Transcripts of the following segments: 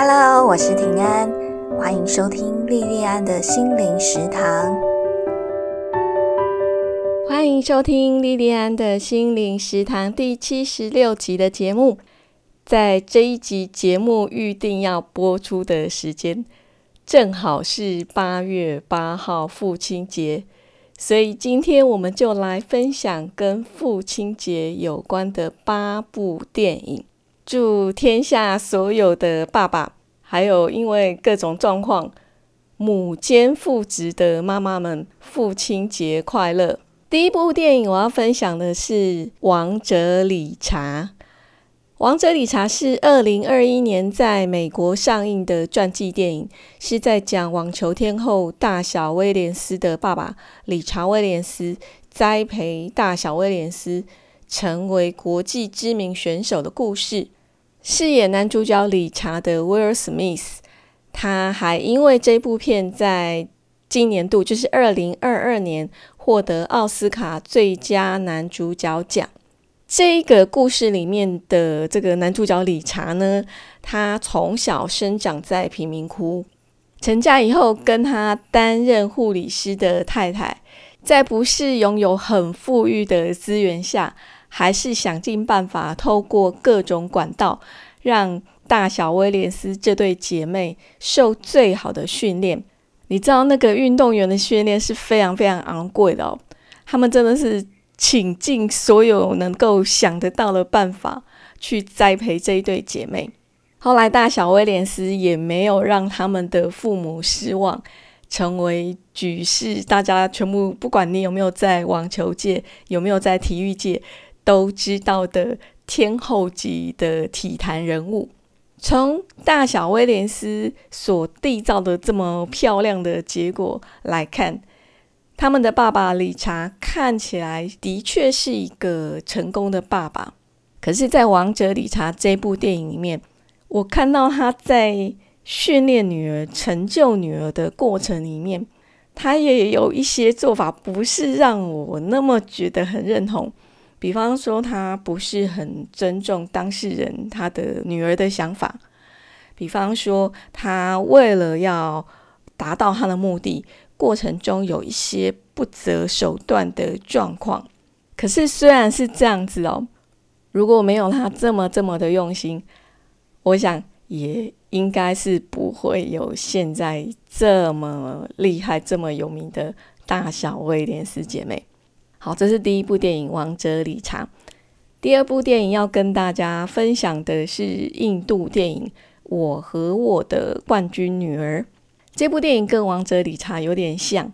Hello，我是平安，欢迎收听莉莉安的心灵食堂。欢迎收听莉莉安的心灵食堂第七十六集的节目。在这一集节目预定要播出的时间，正好是八月八号父亲节，所以今天我们就来分享跟父亲节有关的八部电影。祝天下所有的爸爸，还有因为各种状况母兼父职的妈妈们，父亲节快乐！第一部电影我要分享的是《王者理查》。《王者理查》是二零二一年在美国上映的传记电影，是在讲网球天后大小威廉斯的爸爸理查威廉斯栽培大小威廉斯成为国际知名选手的故事。饰演男主角理查的威尔·史密斯，他还因为这部片在今年度，就是二零二二年，获得奥斯卡最佳男主角奖。这个故事里面的这个男主角理查呢，他从小生长在贫民窟，成家以后，跟他担任护理师的太太，在不是拥有很富裕的资源下。还是想尽办法透过各种管道，让大小威廉斯这对姐妹受最好的训练。你知道那个运动员的训练是非常非常昂贵的哦，他们真的是倾尽所有能够想得到的办法去栽培这一对姐妹。后来大小威廉斯也没有让他们的父母失望，成为举世大家全部不管你有没有在网球界，有没有在体育界。都知道的天后级的体坛人物，从大小威廉斯所缔造的这么漂亮的结果来看，他们的爸爸理查看起来的确是一个成功的爸爸。可是，在《王者理查》这部电影里面，我看到他在训练女儿、成就女儿的过程里面，他也有一些做法，不是让我那么觉得很认同。比方说，他不是很尊重当事人他的女儿的想法；比方说，他为了要达到他的目的，过程中有一些不择手段的状况。可是，虽然是这样子哦，如果没有他这么这么的用心，我想也应该是不会有现在这么厉害、这么有名的大小威廉斯姐妹。好，这是第一部电影《王者理查》。第二部电影要跟大家分享的是印度电影《我和我的冠军女儿》。这部电影跟《王者理查》有点像，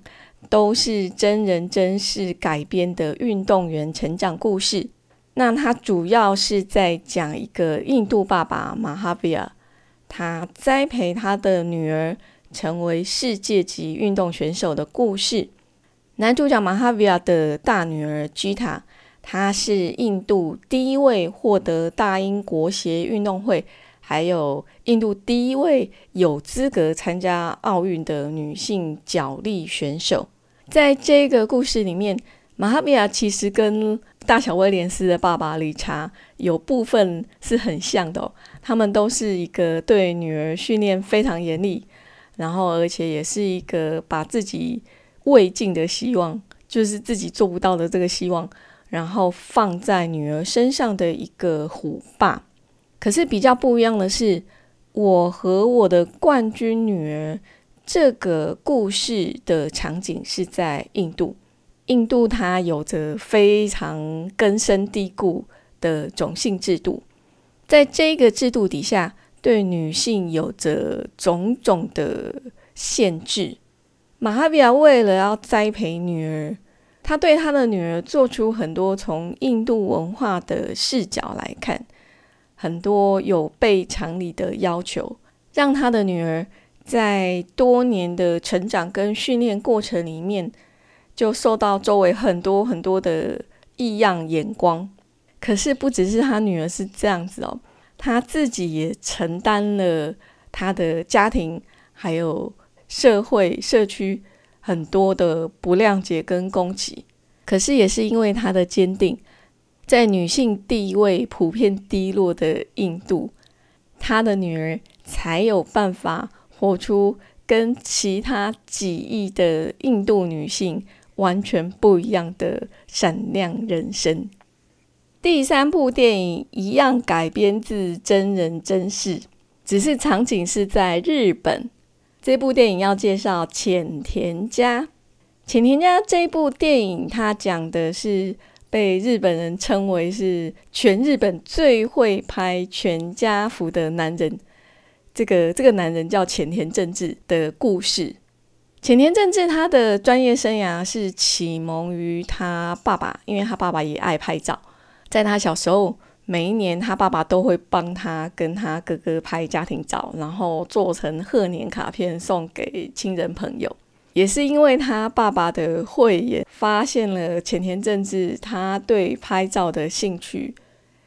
都是真人真事改编的运动员成长故事。那它主要是在讲一个印度爸爸马哈比尔，他栽培他的女儿成为世界级运动选手的故事。男主角马哈维亚的大女儿吉塔，她是印度第一位获得大英国协运动会，还有印度第一位有资格参加奥运的女性脚力选手。在这个故事里面，马哈维亚其实跟大小威廉斯的爸爸理查有部分是很像的，他们都是一个对女儿训练非常严厉，然后而且也是一个把自己。未尽的希望，就是自己做不到的这个希望，然后放在女儿身上的一个虎爸。可是比较不一样的是，我和我的冠军女儿这个故事的场景是在印度。印度它有着非常根深蒂固的种姓制度，在这个制度底下，对女性有着种种的限制。马哈比亚为了要栽培女儿，他对他的女儿做出很多从印度文化的视角来看，很多有悖常理的要求，让他的女儿在多年的成长跟训练过程里面，就受到周围很多很多的异样眼光。可是不只是他女儿是这样子哦，他自己也承担了他的家庭还有。社会社区很多的不谅解跟攻击，可是也是因为他的坚定，在女性地位普遍低落的印度，他的女儿才有办法活出跟其他几亿的印度女性完全不一样的闪亮人生。第三部电影一样改编自真人真事，只是场景是在日本。这部电影要介绍浅田家。浅田家这部电影，它讲的是被日本人称为是全日本最会拍全家福的男人。这个这个男人叫浅田正治的故事。浅田正治他的专业生涯是启蒙于他爸爸，因为他爸爸也爱拍照。在他小时候，每一年他爸爸都会帮他跟他哥哥拍家庭照，然后做成贺年卡片送给亲人朋友。也是因为他爸爸的慧眼，发现了前田正治他对拍照的兴趣，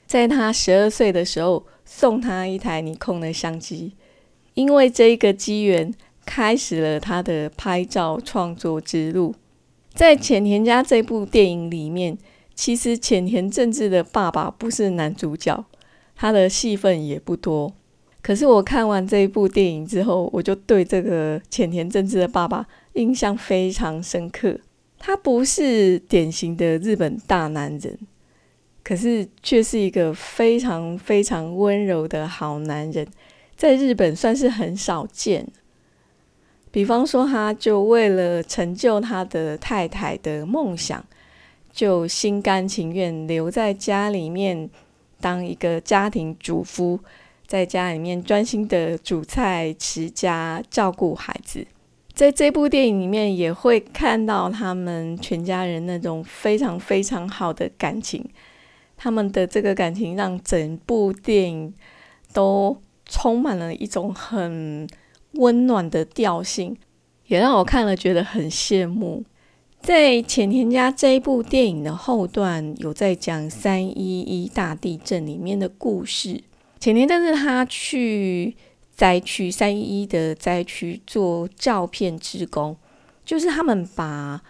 在他十二岁的时候送他一台尼康的相机，因为这一个机缘，开始了他的拍照创作之路。在浅田家这部电影里面。其实浅田正治的爸爸不是男主角，他的戏份也不多。可是我看完这一部电影之后，我就对这个浅田正治的爸爸印象非常深刻。他不是典型的日本大男人，可是却是一个非常非常温柔的好男人，在日本算是很少见。比方说，他就为了成就他的太太的梦想。就心甘情愿留在家里面当一个家庭主妇，在家里面专心的煮菜、持家、照顾孩子。在这部电影里面，也会看到他们全家人那种非常非常好的感情。他们的这个感情让整部电影都充满了一种很温暖的调性，也让我看了觉得很羡慕。在浅田家这一部电影的后段，有在讲三一一大地震里面的故事。浅田但是他去灾区三一一的灾区做照片志工，就是他们把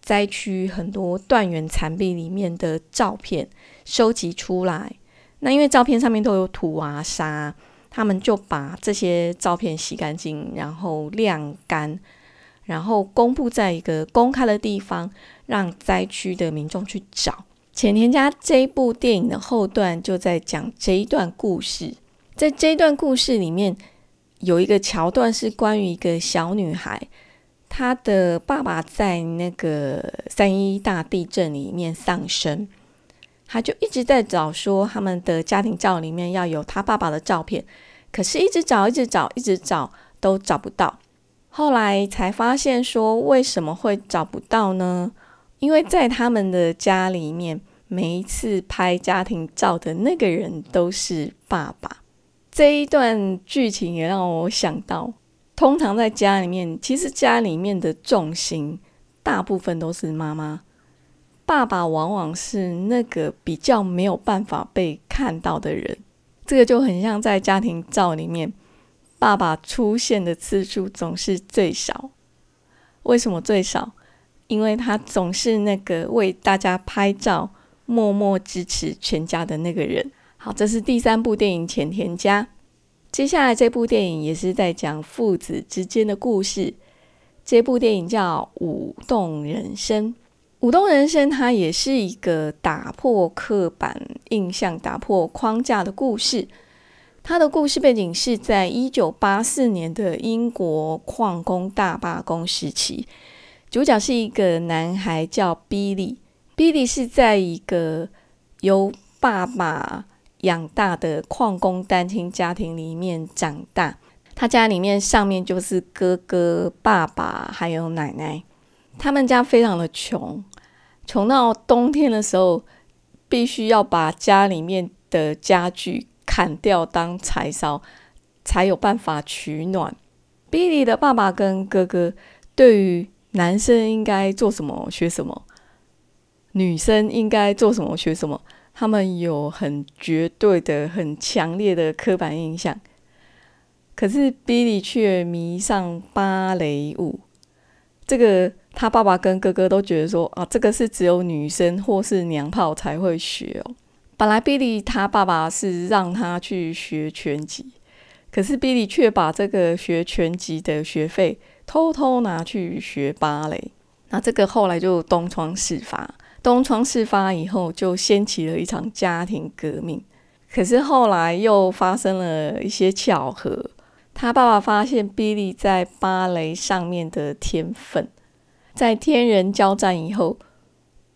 灾区很多断垣残壁里面的照片收集出来。那因为照片上面都有土啊沙，他们就把这些照片洗干净，然后晾干。然后公布在一个公开的地方，让灾区的民众去找。浅田家这一部电影的后段就在讲这一段故事。在这一段故事里面，有一个桥段是关于一个小女孩，她的爸爸在那个三一大地震里面丧生，她就一直在找说他们的家庭照里面要有她爸爸的照片，可是一直找，一直找，一直找都找不到。后来才发现，说为什么会找不到呢？因为在他们的家里面，每一次拍家庭照的那个人都是爸爸。这一段剧情也让我想到，通常在家里面，其实家里面的重心大部分都是妈妈，爸爸往往是那个比较没有办法被看到的人。这个就很像在家庭照里面。爸爸出现的次数总是最少，为什么最少？因为他总是那个为大家拍照、默默支持全家的那个人。好，这是第三部电影《浅田家》。接下来这部电影也是在讲父子之间的故事。这部电影叫《舞动人生》。《舞动人生》它也是一个打破刻板印象、打破框架的故事。他的故事背景是在一九八四年的英国矿工大罢工时期，主角是一个男孩叫 Billy。Billy 是在一个由爸爸养大的矿工单亲家庭里面长大，他家里面上面就是哥哥、爸爸还有奶奶，他们家非常的穷，穷到冬天的时候必须要把家里面的家具。砍掉当柴烧，才有办法取暖。Billy 的爸爸跟哥哥对于男生应该做什么学什么，女生应该做什么学什么，他们有很绝对的、很强烈的刻板印象。可是 Billy 却迷上芭蕾舞，这个他爸爸跟哥哥都觉得说啊，这个是只有女生或是娘炮才会学哦。本来 Billy 他爸爸是让他去学拳击，可是 Billy 却把这个学拳击的学费偷偷拿去学芭蕾。那这个后来就东窗事发，东窗事发以后就掀起了一场家庭革命。可是后来又发生了一些巧合，他爸爸发现 Billy 在芭蕾上面的天分，在天人交战以后，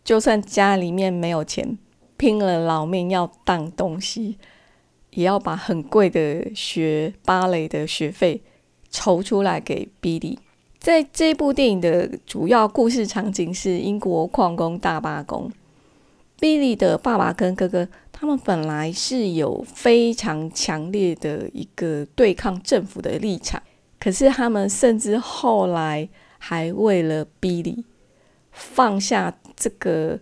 就算家里面没有钱，拼了老命要当东西，也要把很贵的学芭蕾的学费筹出来给 Billy。在这部电影的主要故事场景是英国矿工大罢工。Billy 的爸爸跟哥哥，他们本来是有非常强烈的一个对抗政府的立场，可是他们甚至后来还为了 Billy 放下这个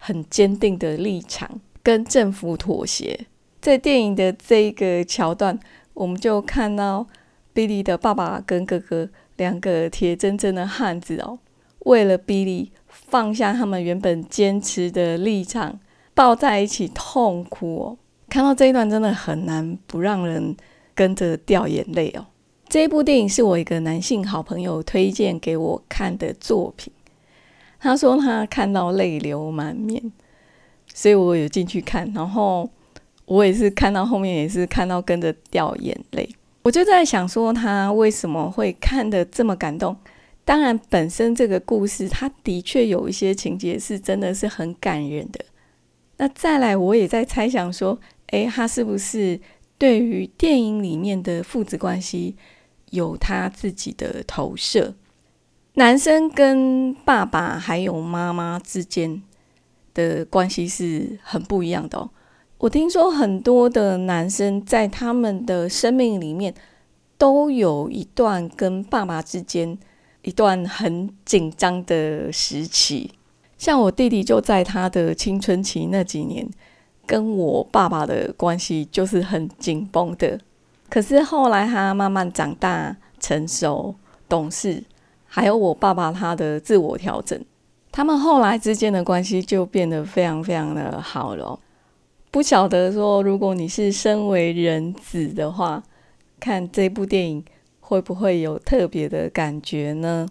很坚定的立场，跟政府妥协。在电影的这一个桥段，我们就看到 Billy 的爸爸跟哥哥。两个铁铮铮的汉子哦，为了 Billy 放下他们原本坚持的立场，抱在一起痛哭哦。看到这一段真的很难不让人跟着掉眼泪哦。这一部电影是我一个男性好朋友推荐给我看的作品，他说他看到泪流满面，所以我有进去看，然后我也是看到后面也是看到跟着掉眼泪。我就在想说，他为什么会看得这么感动？当然，本身这个故事，他的确有一些情节是真的是很感人的。那再来，我也在猜想说，诶，他是不是对于电影里面的父子关系有他自己的投射？男生跟爸爸还有妈妈之间的关系是很不一样的哦。我听说很多的男生在他们的生命里面都有一段跟爸爸之间一段很紧张的时期，像我弟弟就在他的青春期那几年，跟我爸爸的关系就是很紧绷的。可是后来他慢慢长大、成熟、懂事，还有我爸爸他的自我调整，他们后来之间的关系就变得非常非常的好了。不晓得说，如果你是身为人子的话，看这部电影会不会有特别的感觉呢？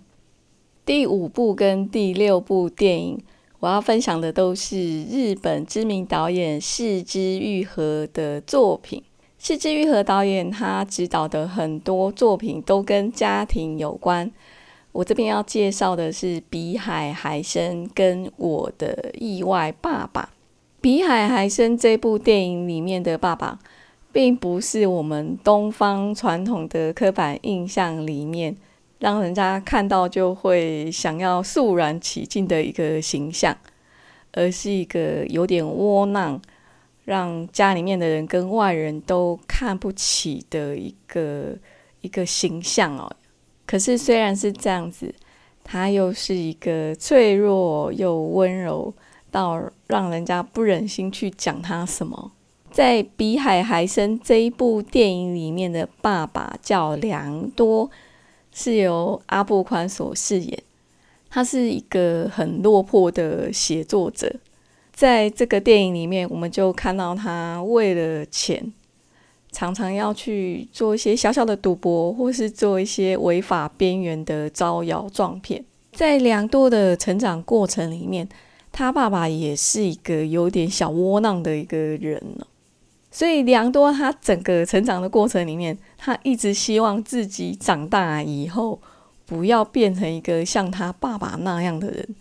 第五部跟第六部电影，我要分享的都是日本知名导演四之愈合的作品。四之愈合导演他执导的很多作品都跟家庭有关。我这边要介绍的是《比海还深》跟我的意外爸爸。《比海还深》这部电影里面的爸爸，并不是我们东方传统的刻板印象里面让人家看到就会想要肃然起敬的一个形象，而是一个有点窝囊，让家里面的人跟外人都看不起的一个一个形象哦。可是虽然是这样子，他又是一个脆弱又温柔。到让人家不忍心去讲他什么。在《比海还深》这一部电影里面的爸爸叫梁多，是由阿布宽所饰演。他是一个很落魄的写作者。在这个电影里面，我们就看到他为了钱，常常要去做一些小小的赌博，或是做一些违法边缘的招摇撞骗。在良多的成长过程里面，他爸爸也是一个有点小窝囊的一个人，所以良多他整个成长的过程里面，他一直希望自己长大以后不要变成一个像他爸爸那样的人，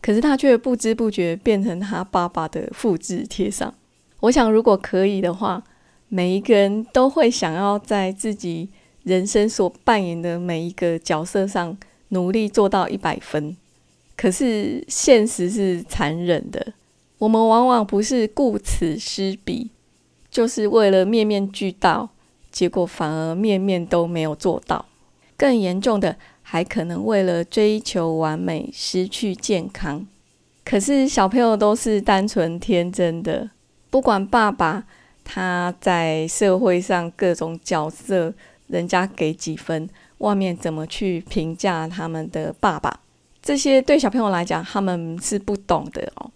可是他却不知不觉变成他爸爸的复制贴上。我想，如果可以的话，每一个人都会想要在自己人生所扮演的每一个角色上努力做到一百分。可是现实是残忍的，我们往往不是顾此失彼，就是为了面面俱到，结果反而面面都没有做到。更严重的，还可能为了追求完美失去健康。可是小朋友都是单纯天真的，不管爸爸他在社会上各种角色，人家给几分，外面怎么去评价他们的爸爸。这些对小朋友来讲，他们是不懂的哦。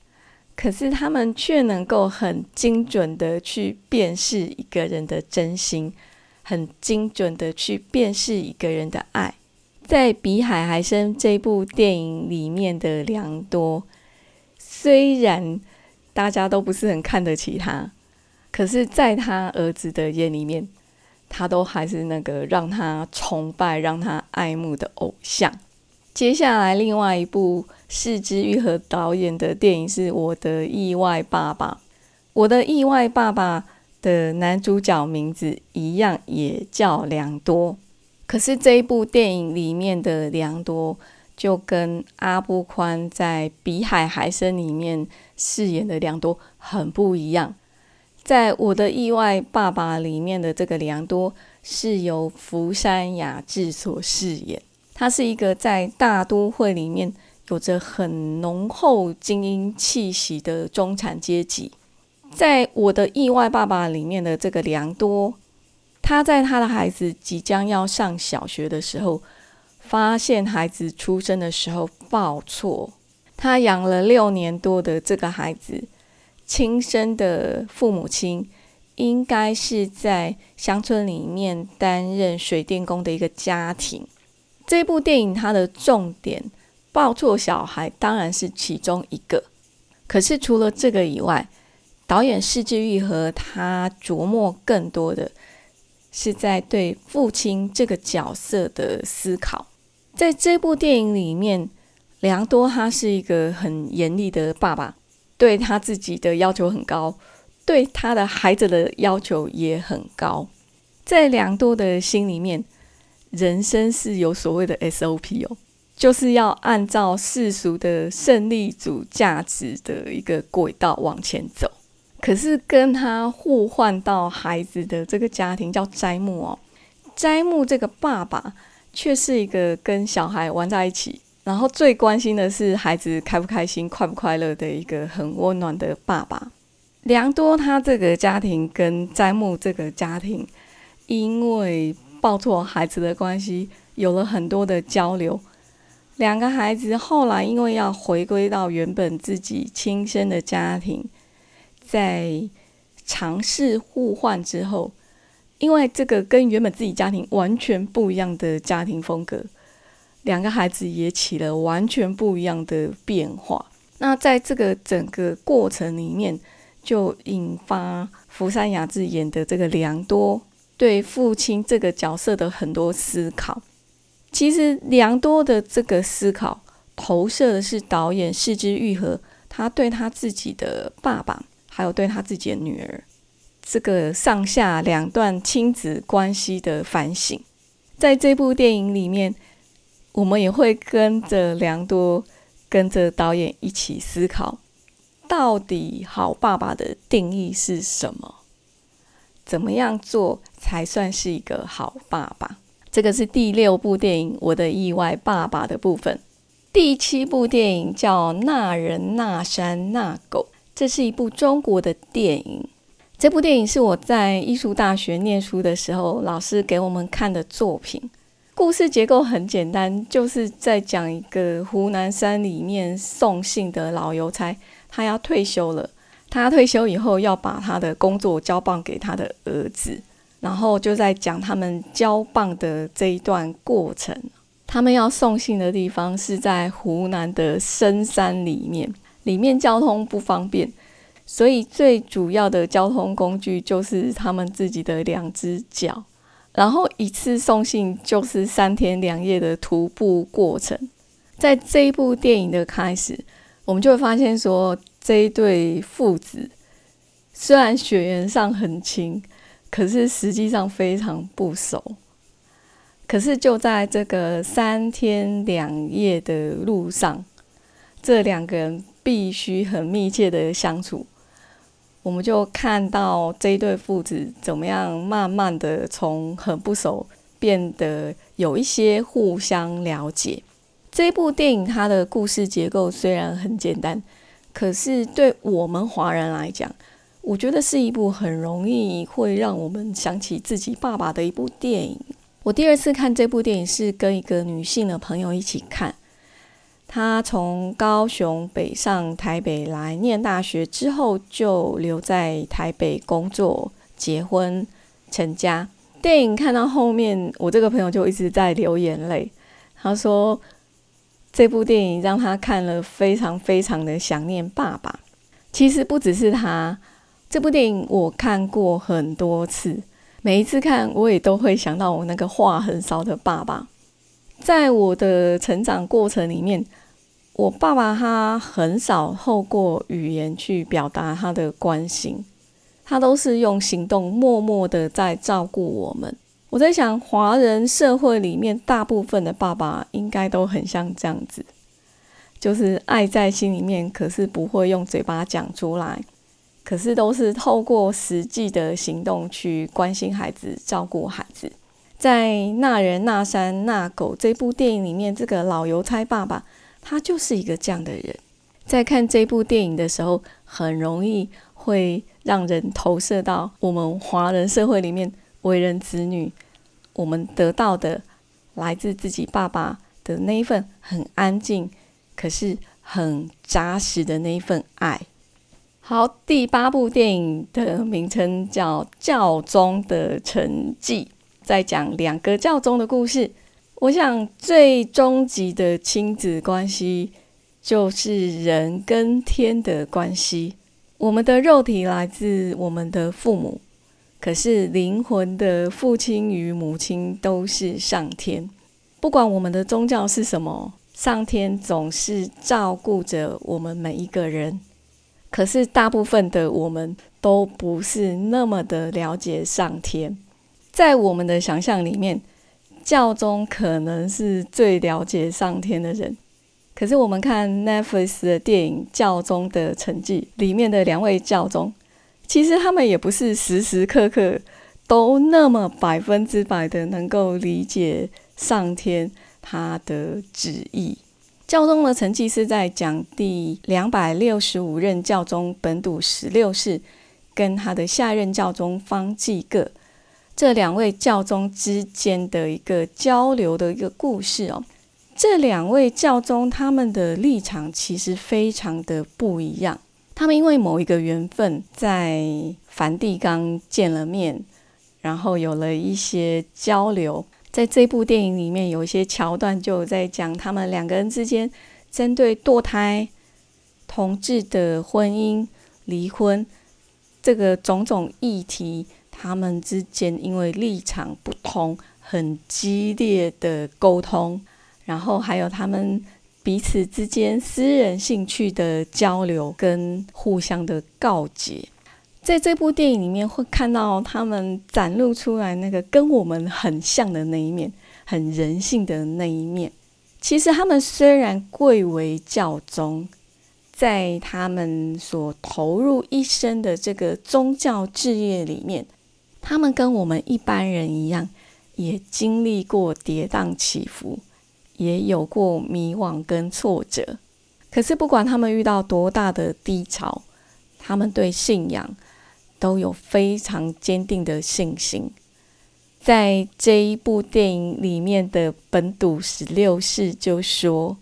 可是他们却能够很精准的去辨识一个人的真心，很精准的去辨识一个人的爱。在《比海还深》这部电影里面的良多，虽然大家都不是很看得起他，可是在他儿子的眼里面，他都还是那个让他崇拜、让他爱慕的偶像。接下来，另外一部是之愈和导演的电影是《我的意外爸爸》。《我的意外爸爸》的男主角名字一样，也叫良多。可是这一部电影里面的良多，就跟阿布宽在《比海还深》里面饰演的良多很不一样。在我的意外爸爸里面的这个良多，是由福山雅治所饰演。他是一个在大都会里面有着很浓厚精英气息的中产阶级。在我的意外爸爸里面的这个良多。他在他的孩子即将要上小学的时候，发现孩子出生的时候报错。他养了六年多的这个孩子，亲生的父母亲应该是在乡村里面担任水电工的一个家庭。这部电影它的重点抱错小孩当然是其中一个，可是除了这个以外，导演释志愈和他琢磨更多的。是在对父亲这个角色的思考。在这部电影里面，良多他是一个很严厉的爸爸，对他自己的要求很高，对他的孩子的要求也很高。在良多的心里面，人生是有所谓的 SOP 哦，就是要按照世俗的胜利组价值的一个轨道往前走。可是跟他互换到孩子的这个家庭叫斋木哦，斋木这个爸爸却是一个跟小孩玩在一起，然后最关心的是孩子开不开心、快不快乐的一个很温暖的爸爸。良多他这个家庭跟斋木这个家庭，因为抱错孩子的关系，有了很多的交流。两个孩子后来因为要回归到原本自己亲生的家庭。在尝试互换之后，因为这个跟原本自己家庭完全不一样的家庭风格，两个孩子也起了完全不一样的变化。那在这个整个过程里面，就引发福山雅治演的这个良多对父亲这个角色的很多思考。其实良多的这个思考投射的是导演四之愈合他对他自己的爸爸。还有对他自己的女儿，这个上下两段亲子关系的反省，在这部电影里面，我们也会跟着良多，跟着导演一起思考，到底好爸爸的定义是什么？怎么样做才算是一个好爸爸？这个是第六部电影《我的意外爸爸》的部分。第七部电影叫《那人那山那狗》。这是一部中国的电影。这部电影是我在艺术大学念书的时候，老师给我们看的作品。故事结构很简单，就是在讲一个湖南山里面送信的老邮差，他要退休了。他退休以后要把他的工作交棒给他的儿子，然后就在讲他们交棒的这一段过程。他们要送信的地方是在湖南的深山里面。里面交通不方便，所以最主要的交通工具就是他们自己的两只脚。然后一次送信就是三天两夜的徒步过程。在这一部电影的开始，我们就会发现说，这一对父子虽然血缘上很亲，可是实际上非常不熟。可是就在这个三天两夜的路上，这两个人。必须很密切的相处，我们就看到这一对父子怎么样慢慢的从很不熟变得有一些互相了解。这部电影它的故事结构虽然很简单，可是对我们华人来讲，我觉得是一部很容易会让我们想起自己爸爸的一部电影。我第二次看这部电影是跟一个女性的朋友一起看。他从高雄北上台北来念大学之后，就留在台北工作、结婚、成家。电影看到后面，我这个朋友就一直在流眼泪。他说，这部电影让他看了非常非常的想念爸爸。其实不只是他，这部电影我看过很多次，每一次看我也都会想到我那个话很少的爸爸。在我的成长过程里面，我爸爸他很少透过语言去表达他的关心。他都是用行动默默的在照顾我们。我在想，华人社会里面大部分的爸爸应该都很像这样子，就是爱在心里面，可是不会用嘴巴讲出来，可是都是透过实际的行动去关心孩子、照顾孩子。在《那人那山那狗》这部电影里面，这个老邮差爸爸他就是一个这样的人。在看这部电影的时候，很容易会。让人投射到我们华人社会里面，为人子女，我们得到的来自自己爸爸的那一份很安静，可是很扎实的那一份爱。好，第八部电影的名称叫《教宗的成绩》，在讲两个教宗的故事。我想最终极的亲子关系，就是人跟天的关系。我们的肉体来自我们的父母，可是灵魂的父亲与母亲都是上天。不管我们的宗教是什么，上天总是照顾着我们每一个人。可是大部分的我们都不是那么的了解上天。在我们的想象里面，教宗可能是最了解上天的人。可是我们看 Netflix 的电影《教宗的成绩》里面的两位教宗，其实他们也不是时时刻刻都那么百分之百的能够理解上天他的旨意。教宗的成绩是在讲第两百六十五任教宗本笃十六世跟他的下任教宗方济各这两位教宗之间的一个交流的一个故事哦。这两位教宗，他们的立场其实非常的不一样。他们因为某一个缘分，在梵蒂冈见了面，然后有了一些交流。在这部电影里面，有一些桥段就在讲他们两个人之间针对堕胎、同志的婚姻、离婚这个种种议题，他们之间因为立场不同，很激烈的沟通。然后还有他们彼此之间私人兴趣的交流跟互相的告诫，在这部电影里面会看到他们展露出来那个跟我们很像的那一面，很人性的那一面。其实他们虽然贵为教宗，在他们所投入一生的这个宗教事业里面，他们跟我们一般人一样，也经历过跌宕起伏。也有过迷惘跟挫折，可是不管他们遇到多大的低潮，他们对信仰都有非常坚定的信心。在这一部电影里面的本笃十六世就说：“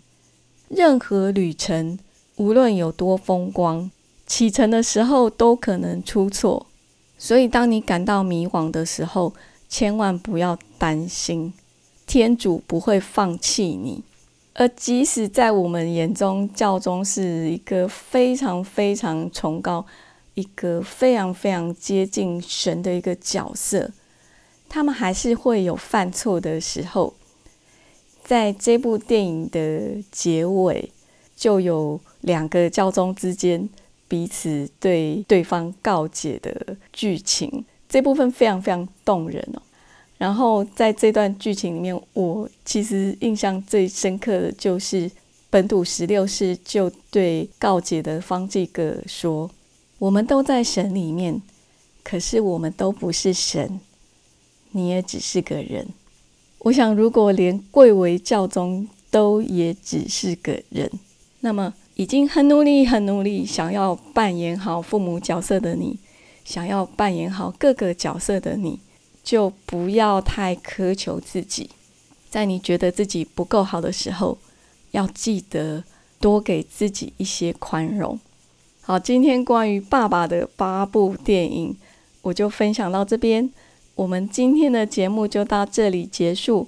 任何旅程，无论有多风光，启程的时候都可能出错。所以，当你感到迷惘的时候，千万不要担心。”天主不会放弃你，而即使在我们眼中，教宗是一个非常非常崇高、一个非常非常接近神的一个角色，他们还是会有犯错的时候。在这部电影的结尾，就有两个教宗之间彼此对对方告解的剧情，这部分非常非常动人哦。然后在这段剧情里面，我其实印象最深刻的就是本土十六世就对告解的方济各说：“我们都在神里面，可是我们都不是神，你也只是个人。”我想，如果连贵为教宗都也只是个人，那么已经很努力、很努力，想要扮演好父母角色的你，想要扮演好各个角色的你。就不要太苛求自己，在你觉得自己不够好的时候，要记得多给自己一些宽容。好，今天关于爸爸的八部电影，我就分享到这边。我们今天的节目就到这里结束。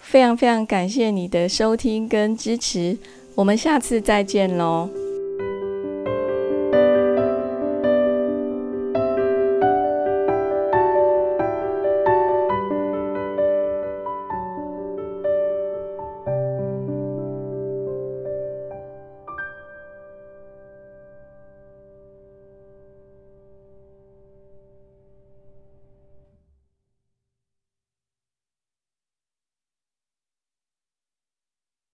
非常非常感谢你的收听跟支持，我们下次再见喽。